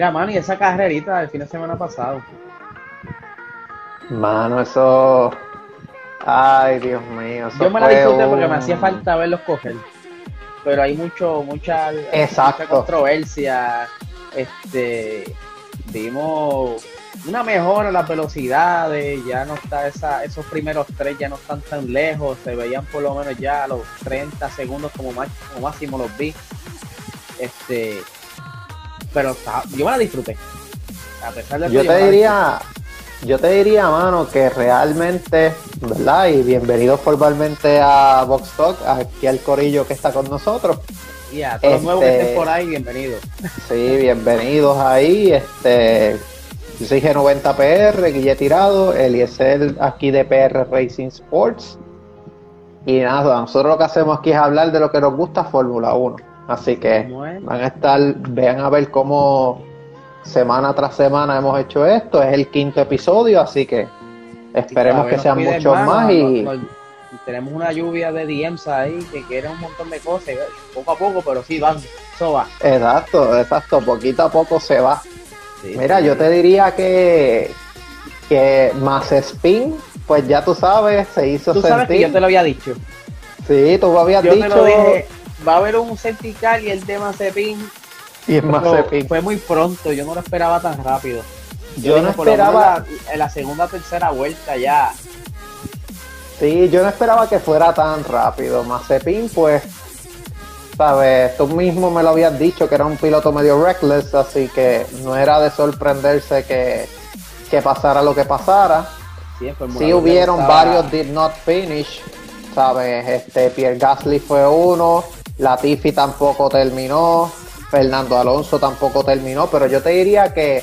Mira, mano, y esa carrerita del fin de semana pasado. Mano, eso. Ay, Dios mío. eso Yo me la disfruté porque me hacía falta verlos coger. Pero hay mucho, mucha, Exacto. mucha controversia. Este, vimos una mejora en las velocidades, ya no está esa, esos primeros tres ya no están tan lejos, se veían por lo menos ya a los 30 segundos como, más, como máximo los vi. Este, pero está- yo me la disfruté. A pesar de Yo te diría, yo te diría, mano, que realmente, ¿verdad? Y bienvenidos formalmente a Vox Talk, aquí al corillo que está con nosotros. Y a todos los nuevos que Este- estén por ahí, bienvenidos. Sí, bienvenidos ahí. Este, yo soy G90PR, Guille Tirado, Eliezer aquí de PR Racing Sports. Y nada, nosotros lo que hacemos aquí es hablar de lo que nos gusta Fórmula 1. Así que van a estar, vean a ver cómo semana tras semana hemos hecho esto. Es el quinto episodio, así que esperemos que sean muchos más. y nos- nos- tenemos una lluvia de DMs ahí que quieren un montón de cosas, poco a poco, pero sí van, eso va. exacto, exacto, poquito a poco se va. Sí, Mira, sí. yo te diría que, que más spin, pues ya tú sabes, se hizo Tú sabes que sentir. yo te lo había dicho. Sí, tú me habías Yo dicho. te lo dije, va a haber un certical y el de Mazepin y es spin. fue muy pronto, yo no lo esperaba tan rápido. Yo no esperaba, la- en la segunda o tercera vuelta ya. sí, yo no esperaba que fuera tan rápido. Mazepin, pues, sabes, tú mismo me lo habías dicho que era un piloto medio reckless, así que no era de sorprenderse que, que pasara lo que pasara. Sí, Sí 1 le hubieron gustaba- varios did not finish, ¿sabes? Este, Pierre Gasly fue uno, Latifi tampoco terminó, Fernando Alonso tampoco terminó, pero yo te diría que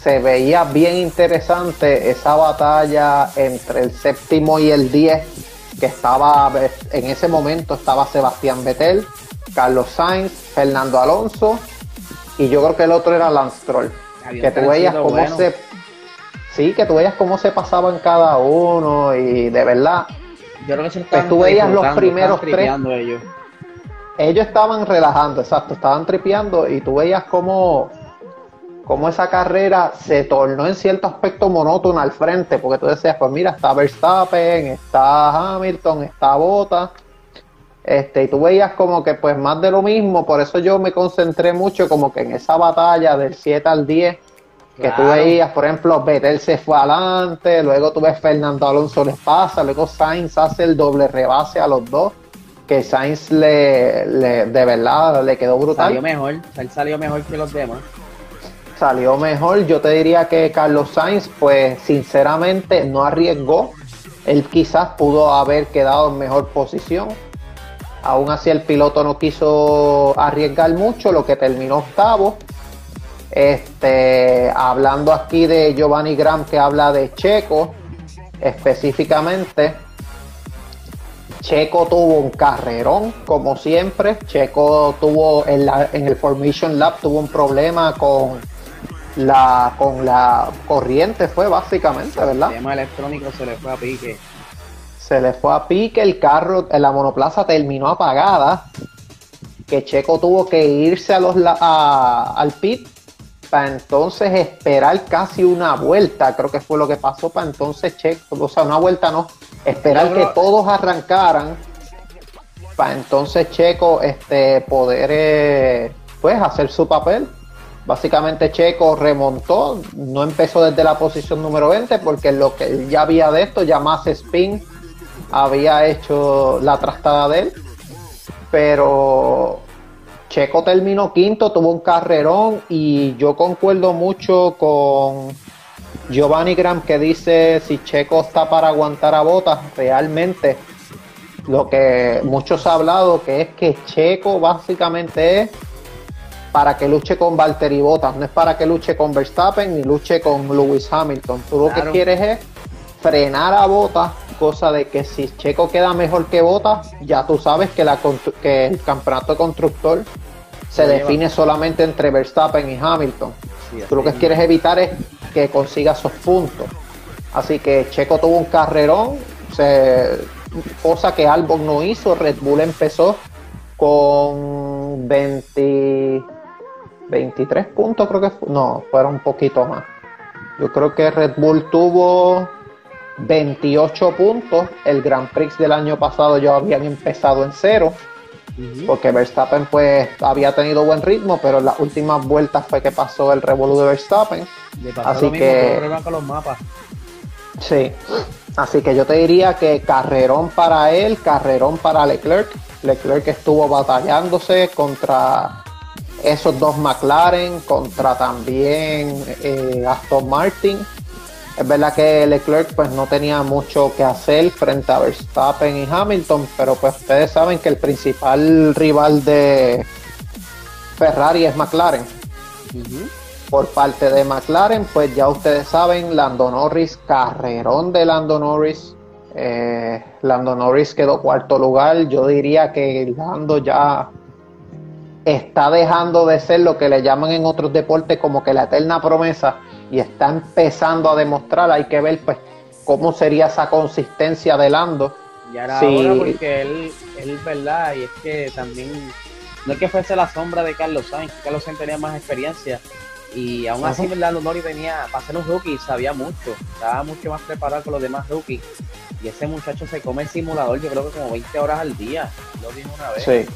se veía bien interesante esa batalla entre el séptimo y el 10, que estaba, en ese momento estaba Sebastián Vettel, Carlos Sainz, Fernando Alonso, y yo creo que el otro era Lance Había que tú veías cómo bueno. se sí que tú veías cómo se pasaban cada uno y de verdad Yo creo que se estaban tú veías los primeros tres. ellos. Ellos estaban relajando exacto estaban tripeando y tú veías cómo cómo esa carrera se tornó en cierto aspecto monótona al frente porque tú decías pues mira está Verstappen está Hamilton está Bottas este, y tú veías como que pues más de lo mismo, por eso yo me concentré mucho como que en esa batalla del 7 al 10, que tú Claro. veías, por ejemplo, Vettel se fue adelante, luego tú ves Fernando Alonso les pasa, luego Sainz hace el doble rebase a los dos, que Sainz le, le- de verdad le quedó brutal. Salió mejor, él salió mejor que los demás. salió mejor. Yo te diría que Carlos Sainz, pues sinceramente no arriesgó. Él quizás pudo haber quedado en mejor posición. Aún así el piloto no quiso arriesgar mucho, lo que terminó octavo. Este, hablando aquí de Giovanni Graham que habla de Checo, específicamente, Checo tuvo un carrerón, como siempre. Checo tuvo en, la- en el Formation Lab tuvo un problema con la con la corriente, fue básicamente, ¿verdad? El tema electrónico se le fue a pique. Se le fue a pique el carro, la monoplaza terminó apagada. Que Checo tuvo que irse a los la- a- al pit para entonces esperar casi una vuelta, creo que fue lo que pasó para entonces Checo, o sea, una vuelta no, esperar que todos arrancaran para entonces Checo este poder eh, pues hacer su papel. Básicamente Checo remontó, no empezó desde la posición número 20 porque lo que él ya había de esto, ya más spin había hecho la trastada de él, pero Checo terminó quinto, tuvo un carrerón y yo concuerdo mucho con Giovanni Graham que dice si Checo está para aguantar a botas, realmente lo que muchos han hablado que es que Checo básicamente es para que luche con Valtteri Bottas, no es para que luche con Verstappen ni luche con Lewis Hamilton. Tú lo que quieres es frenar a Bottas, cosa de que si Checo queda mejor que Bottas, ya tú sabes que, la que el campeonato constructor se define solamente entre Verstappen y Hamilton. Sí, Tú lo que quieres evitar es que consiga esos puntos. Así que Checo tuvo un carrerón, cosa que Albon no hizo. Red Bull empezó con 20, 23 puntos creo que fue. No, fueron un poquito más. Yo creo que Red Bull tuvo 28 puntos. El Grand Prix del año pasado ya habían empezado en cero. Porque Verstappen pues había tenido buen ritmo, pero en las últimas vueltas fue que pasó el revolú de Verstappen. Así que, con los mapas. Sí, así que yo te diría que carrerón para él, carrerón para Leclerc. Leclerc estuvo batallándose contra esos dos McLaren, contra también eh, Aston Martin. Es verdad que Leclerc pues no tenía mucho que hacer frente a Verstappen y Hamilton, pero pues ustedes saben que el principal rival de Ferrari es McLaren. Por parte de McLaren, pues ya ustedes saben, Lando Norris, carrerón de Lando Norris. Eh, Lando Norris quedó cuarto lugar. Yo diría que Lando ya está dejando de ser lo que le llaman en otros deportes como que la eterna promesa y está empezando a demostrar, hay que ver pues cómo sería esa consistencia de Lando. Y ahora, porque él, él, verdad, y es que también, no es que fuese la sombra de Carlos Sainz, que Carlos Sainz tenía más experiencia, y aún así, ¿verdad? Nori tenía, para ser un rookie, sabía mucho, estaba mucho más preparado que los demás rookies, y ese muchacho se come el simulador, yo creo que como 20 horas al día, lo vimos una vez. Sí.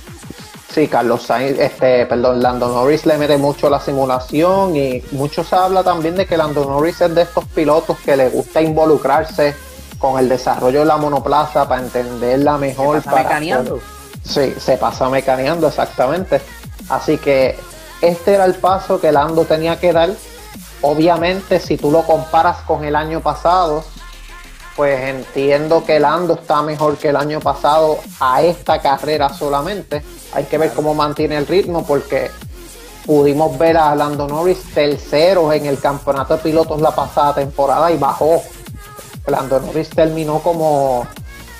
Sí, Carlos Sainz, este, perdón, Lando Norris le mete mucho la simulación y mucho se habla también de que Lando Norris es de estos pilotos que le gusta involucrarse con el desarrollo de la monoplaza para entenderla mejor. ¿Se pasa mecaneando? Sí, se pasa mecaneando, exactamente. Así que este era el paso que Lando tenía que dar. Obviamente, si tú lo comparas con el año pasado, pues entiendo que Lando está mejor que el año pasado a esta carrera solamente hay que ver cómo mantiene el ritmo porque pudimos ver a Lando Norris tercero en el campeonato de pilotos la pasada temporada y bajó. Lando Norris terminó como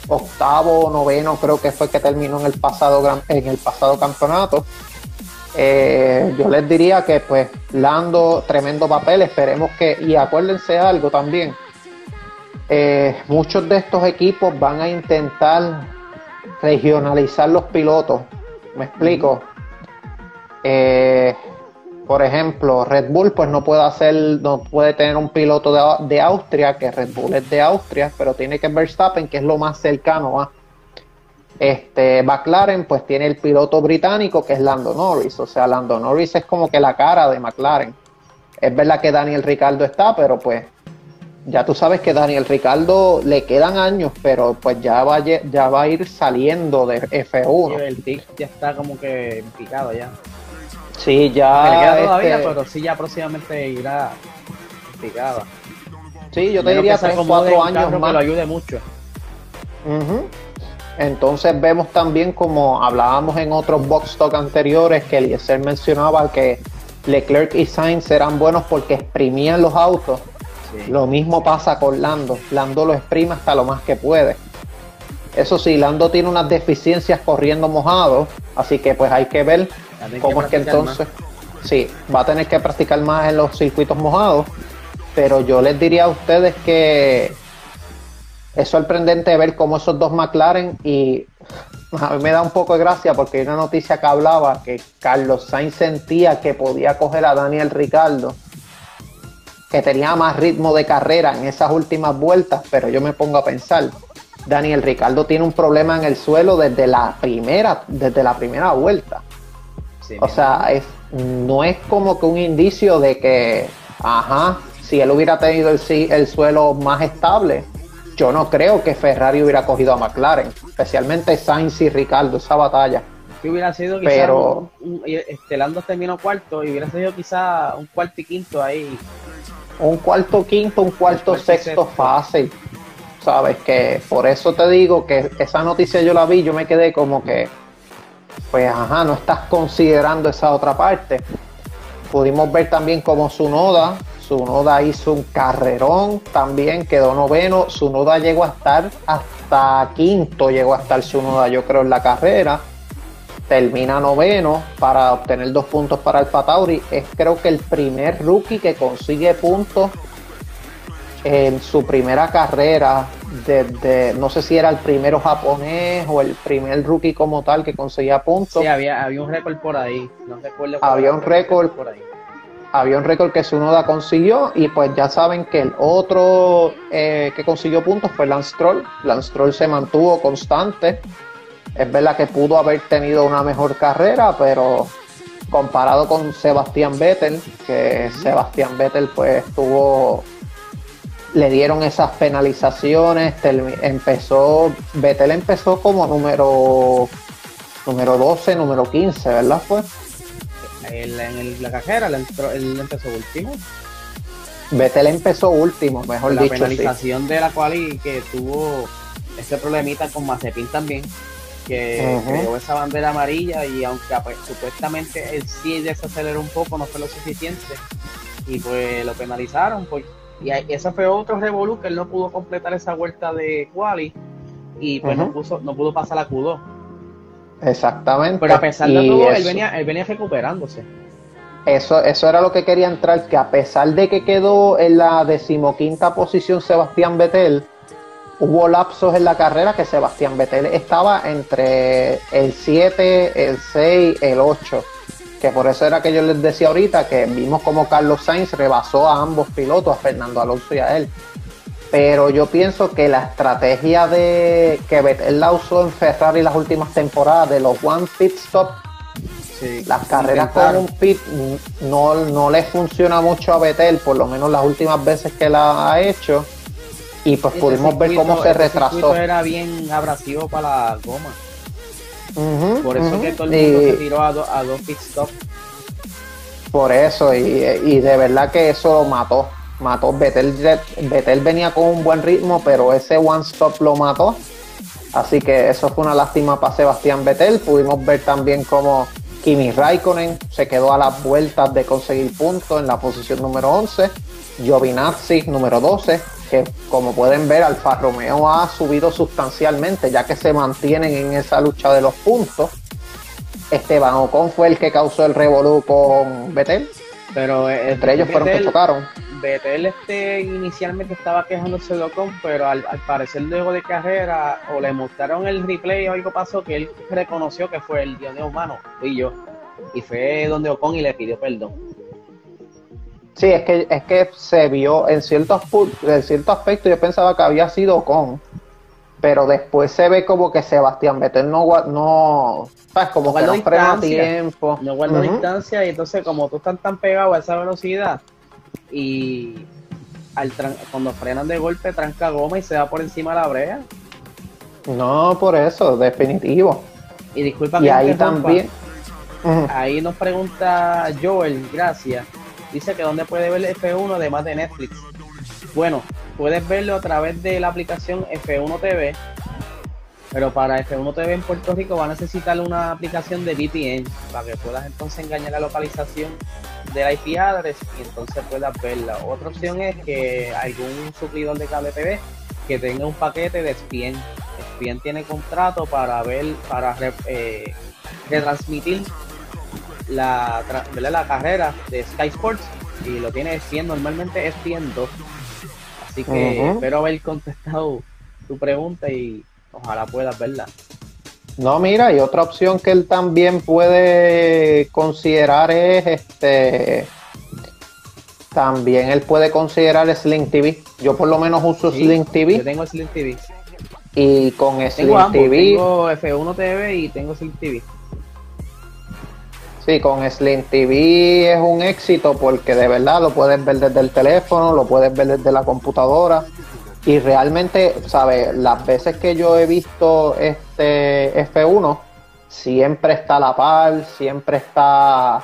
octavo o noveno, creo que fue que terminó en el pasado, en el pasado campeonato. Eh, yo les diría que pues Lando, tremendo papel, esperemos que, y acuérdense algo también, eh, muchos de estos equipos van a intentar regionalizar los pilotos me explico. Eh, por ejemplo, Red Bull pues no puede hacer, no puede tener un piloto de, Austria, que Red Bull es de Austria, pero tiene que Verstappen, que es lo más cercano a. Este, McLaren pues tiene el piloto británico que es Lando Norris, o sea, Lando Norris es como que la cara de McLaren. Es verdad que Daniel Ricardo está, pero pues ya tú sabes que Daniel Ricardo le quedan años, pero pues ya va, ya va a ir saliendo de F1. el TIC ya está como que picado ya. Sí, ya. Le queda todavía, este pero sí ya próximamente irá picado. Sí, yo te diría tres cuatro años más. Que lo ayude mucho. Entonces vemos también como hablábamos en otros box talk anteriores que Eliezer mencionaba que Leclerc y Sainz eran buenos porque exprimían los autos lo mismo pasa con Lando. Lando lo exprime hasta lo más que puede. Eso sí, Lando tiene unas deficiencias corriendo mojado, así que pues hay que ver cómo es que entonces, sí, va a tener que practicar más en los circuitos mojados, pero yo les diría a ustedes que es sorprendente ver cómo esos dos McLaren y a mí me da un poco de gracia porque hay una noticia que hablaba que Carlos Sainz sentía que podía coger a Daniel Ricardo que tenía más ritmo de carrera en esas últimas vueltas, pero yo me pongo a pensar, Daniel Ricardo tiene un problema en el suelo desde la primera, desde la primera vuelta. o sea, es, no es como que un indicio de que, ajá, si él hubiera tenido el, el suelo más estable, yo no creo que Ferrari hubiera cogido a McLaren, especialmente Sainz y Ricardo, esa batalla. Que hubiera sido quizá pero, este, Lando terminó cuarto y hubiera sido quizá un cuarto y quinto ahí un cuarto quinto, un cuarto sexto fácil. Sabes que por eso te digo que esa noticia yo la vi, yo me quedé como que, pues ajá, no estás considerando esa otra parte. Pudimos ver también como Sunoda, Sunoda hizo un carrerón, también quedó noveno, Sunoda llegó a estar hasta quinto, llegó a estar Sunoda yo creo en la carrera termina noveno para obtener dos puntos para el Tauri. Es creo que el primer rookie que consigue puntos en su primera carrera desde, no sé si era el primero japonés o el primer rookie como tal que conseguía puntos. Sí, había, había un récord por ahí, no recuerdo. Había un récord por ahí. Había un récord que Sunoda consiguió y pues ya saben que el otro eh, que consiguió puntos fue Lance Troll. Lance Troll se mantuvo constante. Es verdad que pudo haber tenido una mejor carrera, pero comparado con Sebastián Vettel, que Sebastián Vettel pues tuvo le dieron esas penalizaciones, empezó, Vettel empezó como número número 12, número 15, ¿verdad? Fue. en la carrera él, empezó último. Vettel empezó último, mejor la dicho. La penalización de la cual y que tuvo ese problemita con Mazepin también, que creó esa bandera amarilla y aunque pues, supuestamente él sí desaceleró un poco, no fue lo suficiente y pues lo penalizaron porque y ese fue otro revolú que él no pudo completar esa vuelta de quali y pues no, no pudo pasar la Q2. Exactamente. Pero a pesar de todo, él venía, él venía recuperándose. Eso, eso era lo que quería entrar, que a pesar de que quedó en la decimoquinta posición Sebastián Vettel, hubo lapsos en la carrera que Sebastián Vettel estaba entre el 7, el 6, el 8 que por eso era que yo les decía ahorita que vimos como Carlos Sainz rebasó a ambos pilotos, a Fernando Alonso y a él. Pero yo pienso que la estrategia de que Vettel la usó en Ferrari las últimas temporadas de los one pit stop, las carreras con un pit no, no le funciona mucho a Vettel, por lo menos las últimas veces que la ha hecho. Y pues pudimos ver cómo se retrasó. Era bien abrasivo para la goma. Por eso que todo el mundo se tiró a, dos pit stops. Por eso, y, de verdad que eso mató. Mató. Betel, Betel venía con un buen ritmo, pero ese one stop lo mató. Así que eso fue una lástima para Sebastián Betel. Pudimos ver también como Kimi Raikkonen se quedó a las vueltas de conseguir puntos en la posición número 11. Giovinazzi número 12 que como pueden ver Alfa Romeo ha subido sustancialmente ya que se mantienen en esa lucha de los puntos. Esteban Ocon fue el que causó el revolú con Betel, pero eh, entre ellos fueron que chocaron. Betel este, inicialmente estaba quejándose de Ocon, pero al, parecer luego de carrera o le mostraron el replay o algo pasó que él reconoció que fue el dios de humano, fui yo, y fue donde Ocon y le pidió perdón. Sí, es que, es que se vio en ciertos en cierto aspecto yo pensaba que había sido con, pero después se ve como que Sebastián Vettel no no ¿sabes? como que no frena tiempo. No guarda distancia y entonces como tú estás tan pegado a esa velocidad y al cuando frenan de golpe tranca goma y se va por encima de la brea. No, por eso, definitivo. Y disculpa y ahí también. Ahí nos pregunta Joel, gracias dice que donde puede ver F1 además de Netflix. Bueno, puedes verlo a través de la aplicación F1 TV, pero para F1 TV en Puerto Rico va a necesitar una aplicación de VPN para que puedas entonces engañar la localización del IP address y entonces puedas verla. Otra opción es que algún suplidor de cable TV que tenga un paquete de SPN. SPN tiene contrato para ver, para eh, retransmitir la, la carrera de Sky Sports y lo tiene 100, normalmente es 102. Así que espero haber contestado tu pregunta y ojalá puedas verla. No, mira, y otra opción que él también puede considerar es este. También él puede considerar Sling TV. Yo por lo menos uso Sling TV. Yo tengo Sling TV. Y con Sling TV. Tengo F1 TV y tengo Sling TV. Sí, con Slim TV es un éxito porque de verdad lo puedes ver desde el teléfono, lo puedes ver desde la computadora y realmente, ¿sabes? Las veces que yo he visto este F1, siempre está a la par, siempre está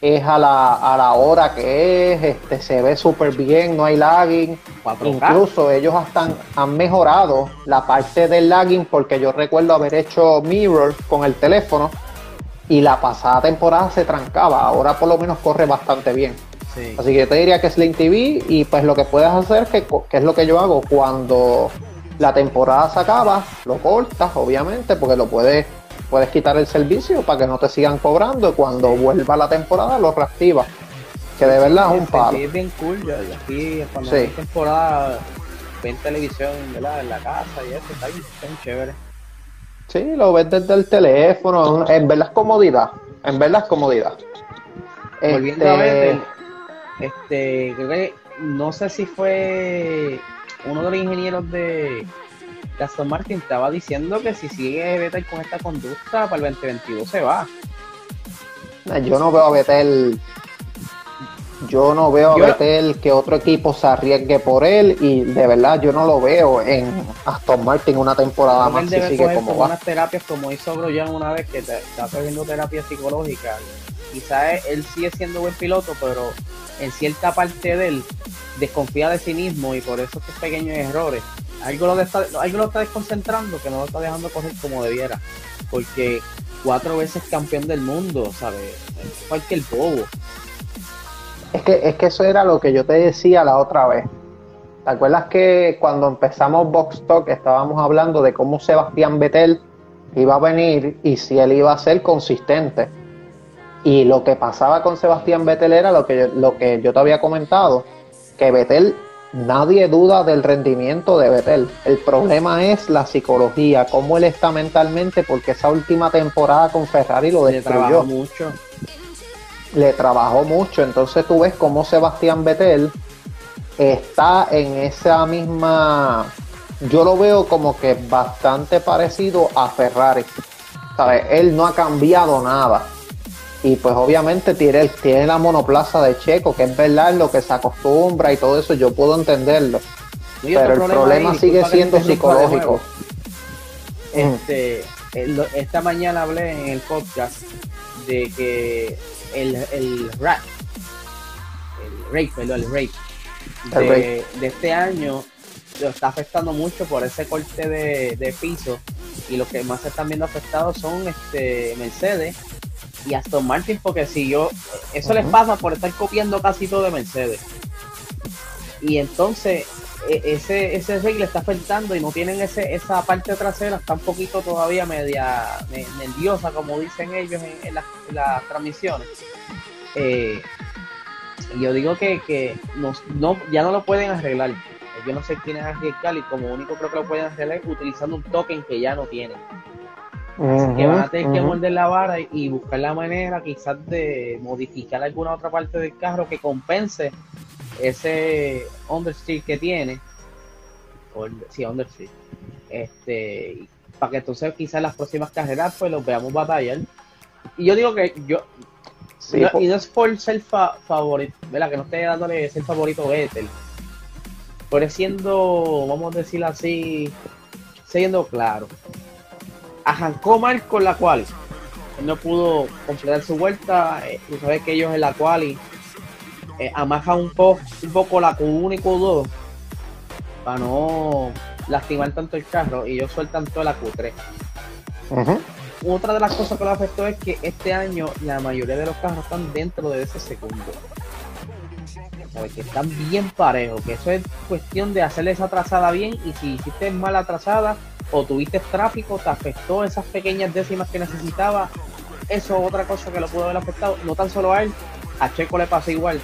es a la, a la hora que es, este, se ve súper bien, no hay lagging. Incluso ellos hasta han mejorado la parte del lagging porque yo recuerdo haber hecho mirror con el teléfono y la pasada temporada se trancaba, ahora por lo menos corre bastante bien. Así que yo te diría que es Link TV y pues lo que puedes hacer, que, que es lo que yo hago, cuando la temporada se acaba, lo cortas, obviamente, porque lo puedes, puedes quitar el servicio para que no te sigan cobrando y cuando vuelva la temporada lo reactivas. Que de verdad es un palo. Sí, es bien cool. Yo, aquí, cuando sí. temporada, ven televisión ¿verdad? en la casa y eso, está bien, está bien chévere. Sí, lo ves desde el teléfono, en verdad es comodidad, en verdad es comodidad. Volviendo a ver, este, creo que, no sé si fue uno de los ingenieros de Aston Martin estaba diciendo que si sigue Vettel con esta conducta para el 2022 se va. Yo no veo a Vettel yo no veo a Vettel que otro equipo se arriesgue por él y de verdad yo no lo veo en Aston Martin una temporada más si sigue como va. unas terapias como hizo Grosjean una vez que está cogiendo terapia psicológica. Quizás él sigue siendo buen piloto, pero en cierta parte de él desconfía de sí mismo y por eso estos pequeños errores. Algo lo, está, algo lo está desconcentrando que no lo está dejando coger como debiera. Porque cuatro veces campeón del mundo, ¿sabes? Cualquier bobo. Es que, es que eso era lo que yo te decía la otra vez. ¿Te acuerdas que cuando empezamos Box Talk estábamos hablando de cómo Sebastián Vettel iba a venir y si él iba a ser consistente? Y lo que pasaba con Sebastián Vettel era lo que yo, lo que yo te había comentado, que Vettel, nadie duda del rendimiento de Vettel. El problema es la psicología, cómo él está mentalmente, porque esa última temporada con Ferrari lo destruyó. mucho le trabajó mucho. Entonces tú ves cómo Sebastián Vettel está en esa misma. Yo lo veo como que bastante parecido a Ferrari. ¿Sabes? Él no ha cambiado nada. Y pues obviamente tiene, tiene la monoplaza de Checo, que es verdad lo que se acostumbra y todo eso, yo puedo entenderlo. pero el problema, sigue siendo psicológico. Este, esta mañana hablé en el podcast de que el, el rap, el rape, perdón, el rape, de, de, este año lo está afectando mucho por ese corte de, de, piso y lo que más se están viendo afectados son este Mercedes y Aston Martin porque si yo eso les pasa por estar copiando casi todo de Mercedes. Y entonces ese ese rey le está afectando y no tienen ese esa parte trasera está un poquito todavía media nerviosa como dicen ellos en, las transmisiones. Eh, yo digo que, que no, ya no lo pueden arreglar. Yo no sé quién es arriesgar y como único creo que lo pueden arreglar utilizando un token que ya no tienen. Así que van a tener que morder la vara y buscar la manera quizás de modificar alguna otra parte del carro que compense ese understeer que tiene, o, sí, understeer, este, para que entonces quizás las próximas carreras pues los veamos batallar. Y yo digo que yo, y no es por ser favorito, ¿verdad? Que no esté dándole ser favorito Vettel, pero siendo, vamos a decirlo así, siendo claro. Arrancó mal con la cual no pudo completar su vuelta. Eh, tú sabes que ellos en la cual eh, amaja un, poco un poco la Q1 y Q2 para no lastimar tanto el carro y ellos sueltan toda la Q3. Otra de las cosas que lo afectó es que este año la mayoría de los carros están dentro de ese segundo. Que están bien parejos, que eso es cuestión de hacerle esa trazada bien y si hiciste mala trazada o tuviste tráfico, te afectó esas pequeñas décimas que necesitaba. Eso es otra cosa que lo pudo haber afectado, no tan solo a él, a Checo le pasa igual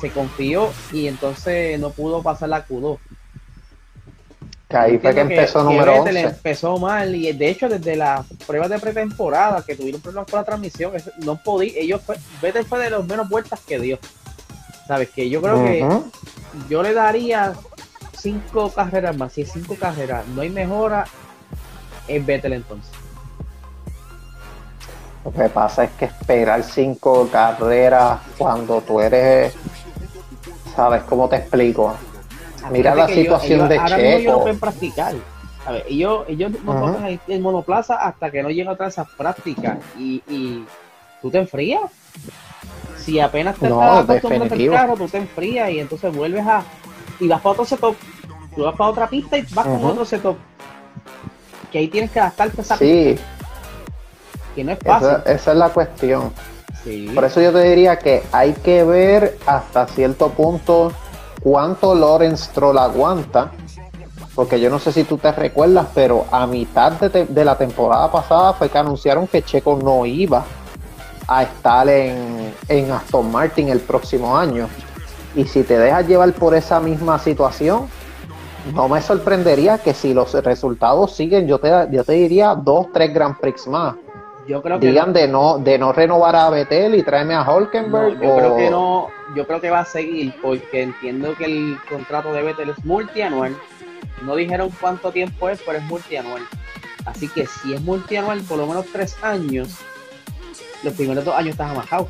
se confió y entonces no pudo pasar la Q2. Que ahí fue que empezó número 11. empezó mal y de hecho desde las pruebas de pretemporada que tuvieron problemas con la transmisión, no podía, ellos fue, Vettel fue de los menos vueltas que dio. Sabes que yo creo que yo le daría cinco carreras más, si es cinco carreras, no hay mejora en Vettel entonces. Lo que pasa es que esperar cinco carreras cuando tú eres ¿sabes? ¿Cómo te explico? Mira la situación de Checo. Ellos no pueden practicar. Ellos, ellos no tocan el, monoplaza hasta que no llega otra esas prácticas. Y, y tú te enfrías. Si apenas te no, estás el carro, tú te enfrías y entonces vuelves a. Y vas para otro setup. Tú vas para otra pista y vas con otro setup. Que ahí tienes que adaptarte a esa sí. Que no es fácil. esa es la cuestión. Por eso yo te diría que hay que ver hasta cierto punto cuánto Lorenz Troll aguanta. Porque yo no sé si tú te recuerdas, pero a mitad de, la temporada pasada fue que anunciaron que Checo no iba a estar en, en Aston Martin el próximo año. Y si te dejas llevar por esa misma situación, no me sorprendería que si los resultados siguen, yo te, yo te diría dos, tres Grand Prix más. Yo creo que Digan de no de no renovar a Betel y tráeme a Holkenberg. No, yo o- creo que no, yo creo que va a seguir porque entiendo que el contrato de Vettel es multianual. No dijeron cuánto tiempo es, pero es multianual. Así que si es multianual, por lo menos tres años, los primeros dos años estás amajado.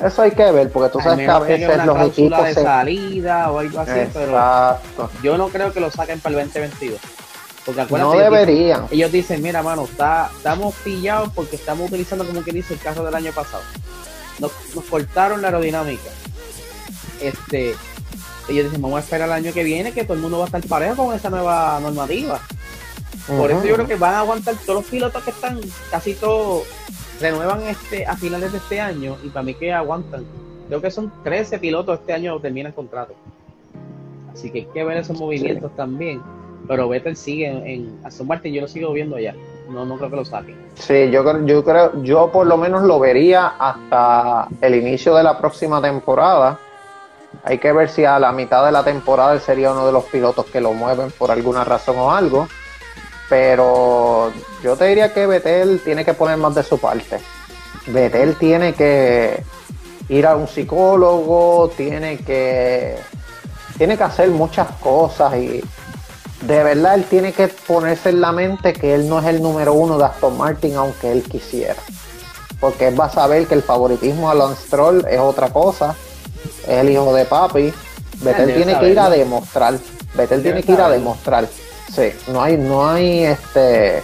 Eso hay que ver, porque tú sabes que a veces una los equipos de se... salida o algo así, pero yo no creo que lo saquen para el 2022. Porque No acuérdate, ellos dicen- deberían. ellos dicen, mira, mano, está, estamos pillados porque estamos utilizando, como que dice, el carro del año pasado. Nos, nos cortaron la aerodinámica. Este, ellos dicen, vamos a esperar el año que viene que todo el mundo va a estar parejo con esa nueva normativa. Por eso yo creo que van a aguantar todos los pilotos que están, casi todos, renuevan este a finales de este año y para mí que aguantan. Creo que son 13 pilotos este año terminan contrato. Así que hay que ver esos movimientos también. Pero Vettel sigue en, en Aston Martin, yo lo sigo viendo allá. No, no creo que lo saquen. Sí, yo creo, yo creo, yo por lo menos lo vería hasta el inicio de la próxima temporada. Hay que ver si a la mitad de la temporada él sería uno de los pilotos que lo mueven por alguna razón o algo. Pero yo te diría que Betel tiene que poner más de su parte. Betel tiene que ir a un psicólogo, tiene que tiene que hacer muchas cosas y de verdad él tiene que ponerse en la mente que él no es el número uno de Aston Martin aunque él quisiera. Porque él va a saber que el favoritismo a Lance es otra cosa. Es el hijo de papi. Vettel tiene que ir a demostrar. Vettel tiene que ir a demostrar. Sí, no hay, no hay este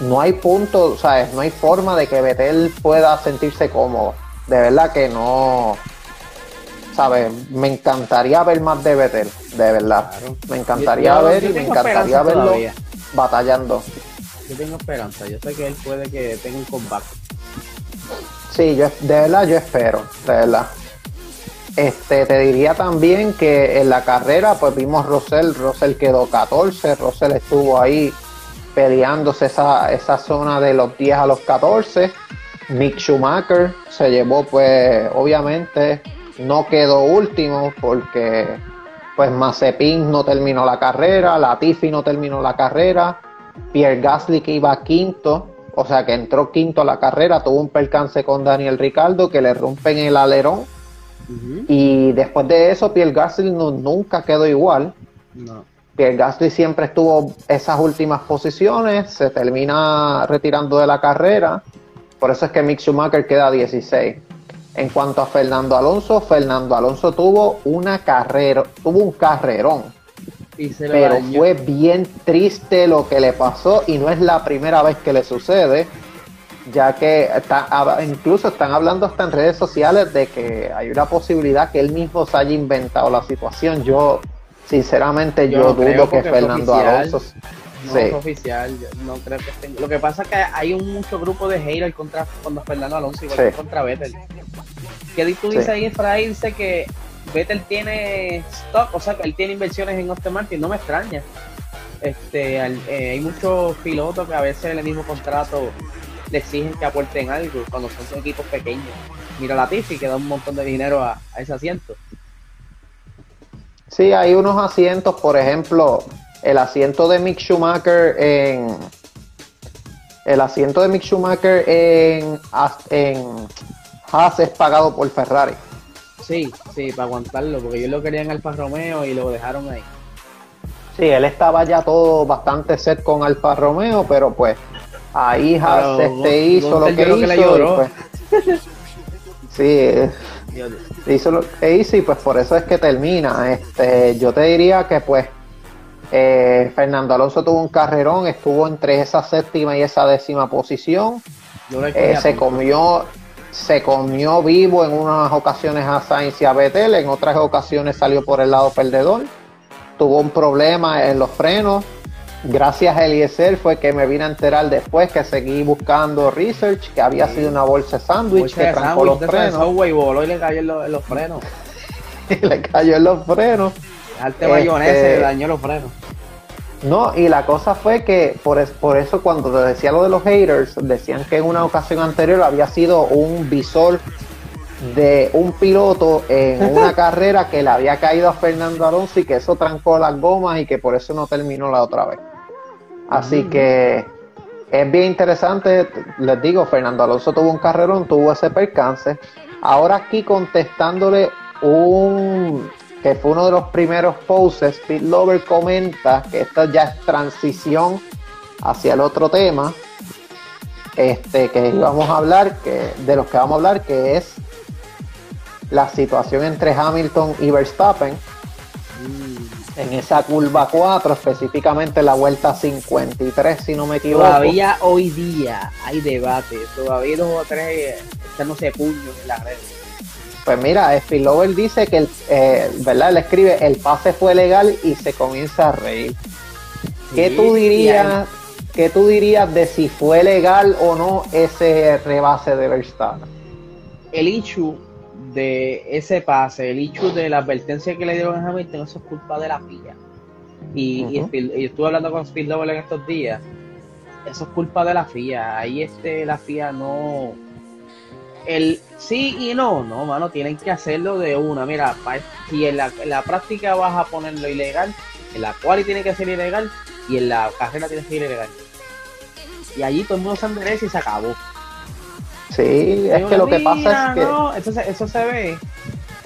no hay punto, ¿sabes? No hay forma de que Vettel pueda sentirse cómodo. De verdad que no. ¿Sabes? Me encantaría ver más de Vettel, de verdad. Claro. Me encantaría Yo- yo- ver yo y me encantaría verlo todavía. batallando. Yo tengo esperanza. Yo sé que él puede que tenga un comeback. Sí, yo de verdad yo espero, de verdad. Este, te diría también que en la carrera, pues vimos Russell, Russell quedó 14, Russell estuvo ahí peleándose esa, esa zona de los 10 a los 14. Mick Schumacher se llevó, pues, obviamente, no quedó último porque, pues, Mazepin no terminó la carrera, Latifi no terminó la carrera, Pierre Gasly que iba quinto, o sea que entró quinto a la carrera, tuvo un percance con Daniel Ricardo que le rompen el alerón y después de eso Pierre Gasly no- nunca quedó igual. No. Pierre Gasly siempre estuvo esas últimas posiciones, se termina retirando de la carrera, por eso es que Mick Schumacher queda 16. En cuanto a Fernando Alonso, Fernando Alonso tuvo una carrera, tuvo un carrerón, Y se le pero dañó. fue bien triste lo que le pasó y no es la primera vez que le sucede, ya que está- incluso están hablando hasta en redes sociales de que hay una posibilidad que él mismo se haya inventado la situación. Yo, sinceramente, Yo yo, no creo dudo que Fernando. Alonso... No sí. es oficial, yo no creo que estén. Lo que pasa es que hay un mucho grupo de haters contra cuando Fernando Alonso igual Sí. que contra Vettel. Que tú dices ahí, Efraín dice que Vettel tiene stock, o sea que él tiene inversiones en Aston Martin, no me extraña. Este, al- eh, hay muchos pilotos que a veces en el mismo contrato le exigen que aporten algo cuando son equipos pequeños. Mira la Tiffy que da un montón de dinero a, a ese asiento. Sí, hay unos asientos, por ejemplo, el asiento de Mick Schumacher en... El asiento de Mick Schumacher en, en Haas es pagado por Ferrari. Sí, sí, para aguantarlo, porque ellos lo querían Alfa Romeo y lo dejaron ahí. Sí, él estaba ya todo bastante set con Alfa Romeo, pero pues ahí Haas Pero este, hizo lo que hizo. que lloró. pues, sí, eh, hizo lo que hizo y pues por eso es que termina. Este, yo te diría que pues eh, Fernando Alonso tuvo un carrerón, estuvo entre esa séptima y esa décima posición. Eh, se comió se comió vivo en unas ocasiones a Sainz y a Vettel, en otras ocasiones salió por el lado perdedor. Tuvo un problema en los frenos. Gracias a Eliezer fue que me vine a enterar después que seguí buscando research que había sido una bolsa de sándwich que trancó los frenos Subway voló y le cayó en los, en los frenos. y le cayó en los frenos. Arte Este- mayonesa le dañó los frenos. No, y la cosa fue que por, es- por eso cuando te decía lo de los haters, decían que en una ocasión anterior había sido un visor de un piloto en una carrera que le había caído a Fernando Alonso y que eso trancó las gomas y que por eso no terminó la otra vez. Así mm. que es bien interesante, les digo, Fernando Alonso tuvo un carrerón, tuvo ese percance. Ahora aquí contestándole un que fue uno de los primeros poses, Pete Lover comenta que esta ya es transición hacia el otro tema este que íbamos a hablar, que de los que vamos a hablar, que es la situación entre Hamilton y Verstappen mm. en esa curva 4, específicamente la vuelta 53, si no me equivoco. Todavía hoy día hay debate, todavía dos o tres echándose puños en las redes. Pues mira, Spillover dice que, el, eh, ¿verdad? Él escribe, el pase fue legal y se comienza a reír. ¿Qué tú dirías? ¿Qué tú dirías de si fue legal o no ese rebase de Verstappen? El issue de ese pase, el hecho de la advertencia que le dieron a Hamilton, eso es culpa de la FIA. Y, estuve hablando con Speedlover en estos días, eso es culpa de la FIA. Ahí este, la FIA no. El sí y no, no, mano, tienen que hacerlo de una. Mira, si en la, práctica vas a ponerlo ilegal, en la cual tiene que ser ilegal y en la carrera tiene que ser ilegal. Y allí todo el mundo se endereza y se acabó. Sí, es que lo que pasa es que. No, entonces eso se ve.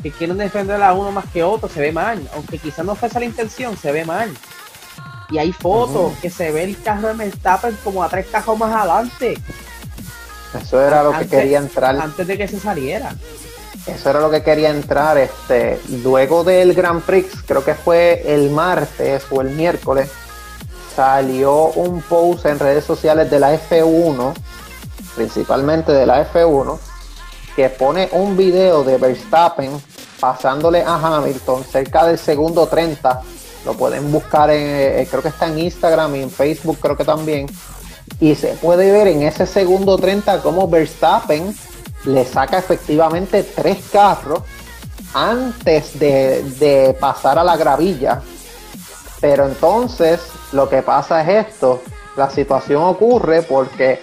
Que quieren defender a uno más que otro, se ve mal. Aunque quizás no fue esa la intención, se ve mal. Y hay fotos que se ve el carro de Verstappen como a tres cajos más adelante. Eso era lo que quería entrar. Antes de que se saliera. Eso era lo que quería entrar. Este, luego del Grand Prix, creo que fue el martes o el miércoles, salió un post en redes sociales de la F1 principalmente de la F1, que pone un video de Verstappen pasándole a Hamilton cerca del segundo 30. Lo pueden buscar en, eh, creo que está en Instagram y en Facebook, creo que también. Y se puede ver en ese segundo 30 cómo Verstappen le saca efectivamente tres carros antes de, de pasar a la gravilla. Pero entonces lo que pasa es esto, la situación ocurre porque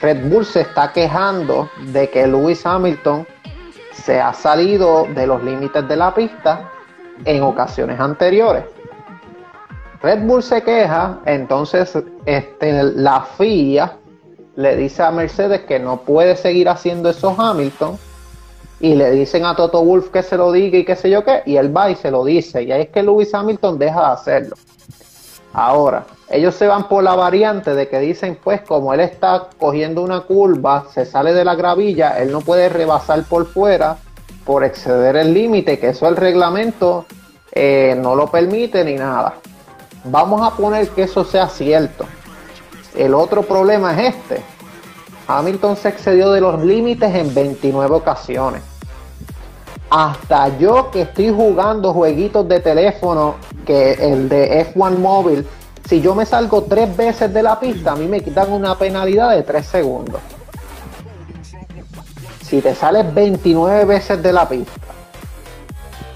Red Bull se está quejando de que Lewis Hamilton se ha salido de los límites de la pista en ocasiones anteriores. Red Bull se queja, entonces este, la FIA le dice a Mercedes que no puede seguir haciendo eso Hamilton y le dicen a Toto Wolf que se lo diga y qué sé yo qué, y él va y se lo dice, y ahí es que Lewis Hamilton deja de hacerlo. Ahora, ellos se van por la variante de que dicen, pues como él está cogiendo una curva, se sale de la gravilla, él no puede rebasar por fuera por exceder el límite, que eso el reglamento eh, no lo permite ni nada. Vamos a poner que eso sea cierto. El otro problema es este. Hamilton se excedió de los límites en 29 ocasiones. Hasta yo que estoy jugando jueguitos de teléfono que el de F1 móvil, si yo me salgo tres veces de la pista, a mí me quitan una penalidad de tres segundos. Si te sales 29 veces de la pista,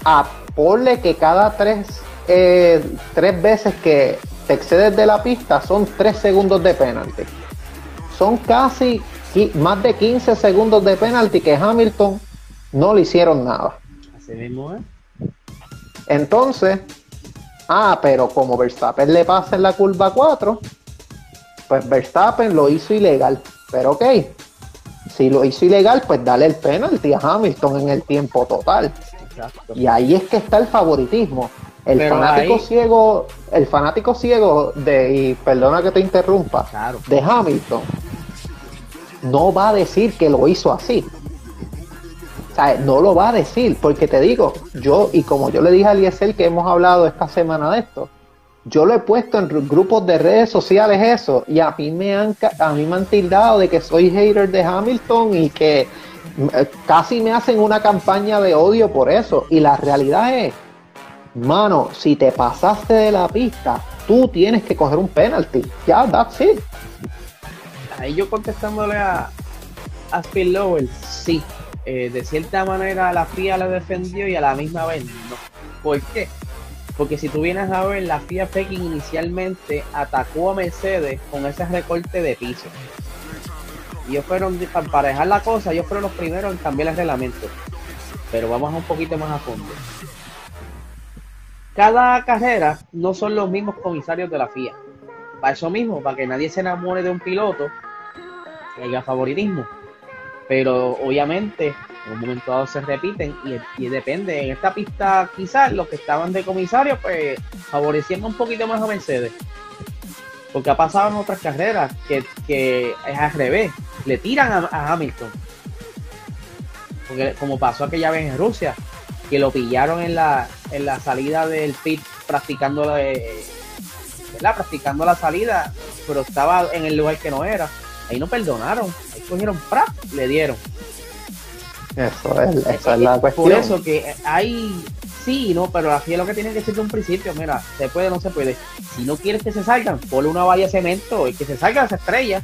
a ponle que cada tres, eh, tres veces que te excedes de la pista son tres segundos de penalti. Son casi más de 15 segundos de penalti que Hamilton no le hicieron nada. Así mismo, ¿eh? Entonces, Ah, pero como Verstappen le pasa en la curva 4, pues Verstappen lo hizo ilegal. Pero ok, si lo hizo ilegal, pues dale el penalti a Hamilton en el tiempo total. Y ahí es que está el favoritismo. El fanático ciego, el fanático ciego de, y perdona que te interrumpa, de Hamilton, no va a decir que lo hizo así no lo va a decir, porque te digo, yo, y como yo le dije a Eliezer que hemos hablado esta semana de esto, yo lo he puesto en grupos de redes sociales eso, y a mí me han, a mí me han tildado de que soy hater de Hamilton y que eh, casi me hacen una campaña de odio por eso. Y la realidad es, mano, si te pasaste de la pista, tú tienes que coger un penalty. Ya, that's it. Ahí yo contestándole a, a Phil Lowell, sí, eh, de cierta manera la FIA la defendió y a la misma vez no. ¿Por qué? Porque si tú vienes a ver, la FIA fue inicialmente atacó a Mercedes con ese recorte de piso. ellos fueron, para emparejar la cosa, ellos fueron los primeros en cambiar el reglamento. Pero vamos un poquito más a fondo. Cada carrera no son los mismos comisarios de la FIA. Para eso mismo, para que nadie se enamore de un piloto, que haya favoritismo. Pero obviamente, en un momento dado se repiten y, depende. En esta pista, quizás los que estaban de comisario, pues favoreciendo un poquito más a Mercedes. Porque ha pasado en otras carreras que, es al revés. Le tiran a, Hamilton. Porque como pasó aquella vez en Rusia, que lo pillaron en la, en la salida del pit practicando la, ¿verdad? practicando la salida, pero estaba en el lugar que no era. Ahí no perdonaron, ahí cogieron ¡prap! le dieron. Eso es, eso es la cuestión. Por eso que hay sí, no, pero así es lo que tiene que ser de un principio. Mira, se puede o no se puede. Si no quieres que se salgan, ponle una valla de cemento y que se salgan las estrellas.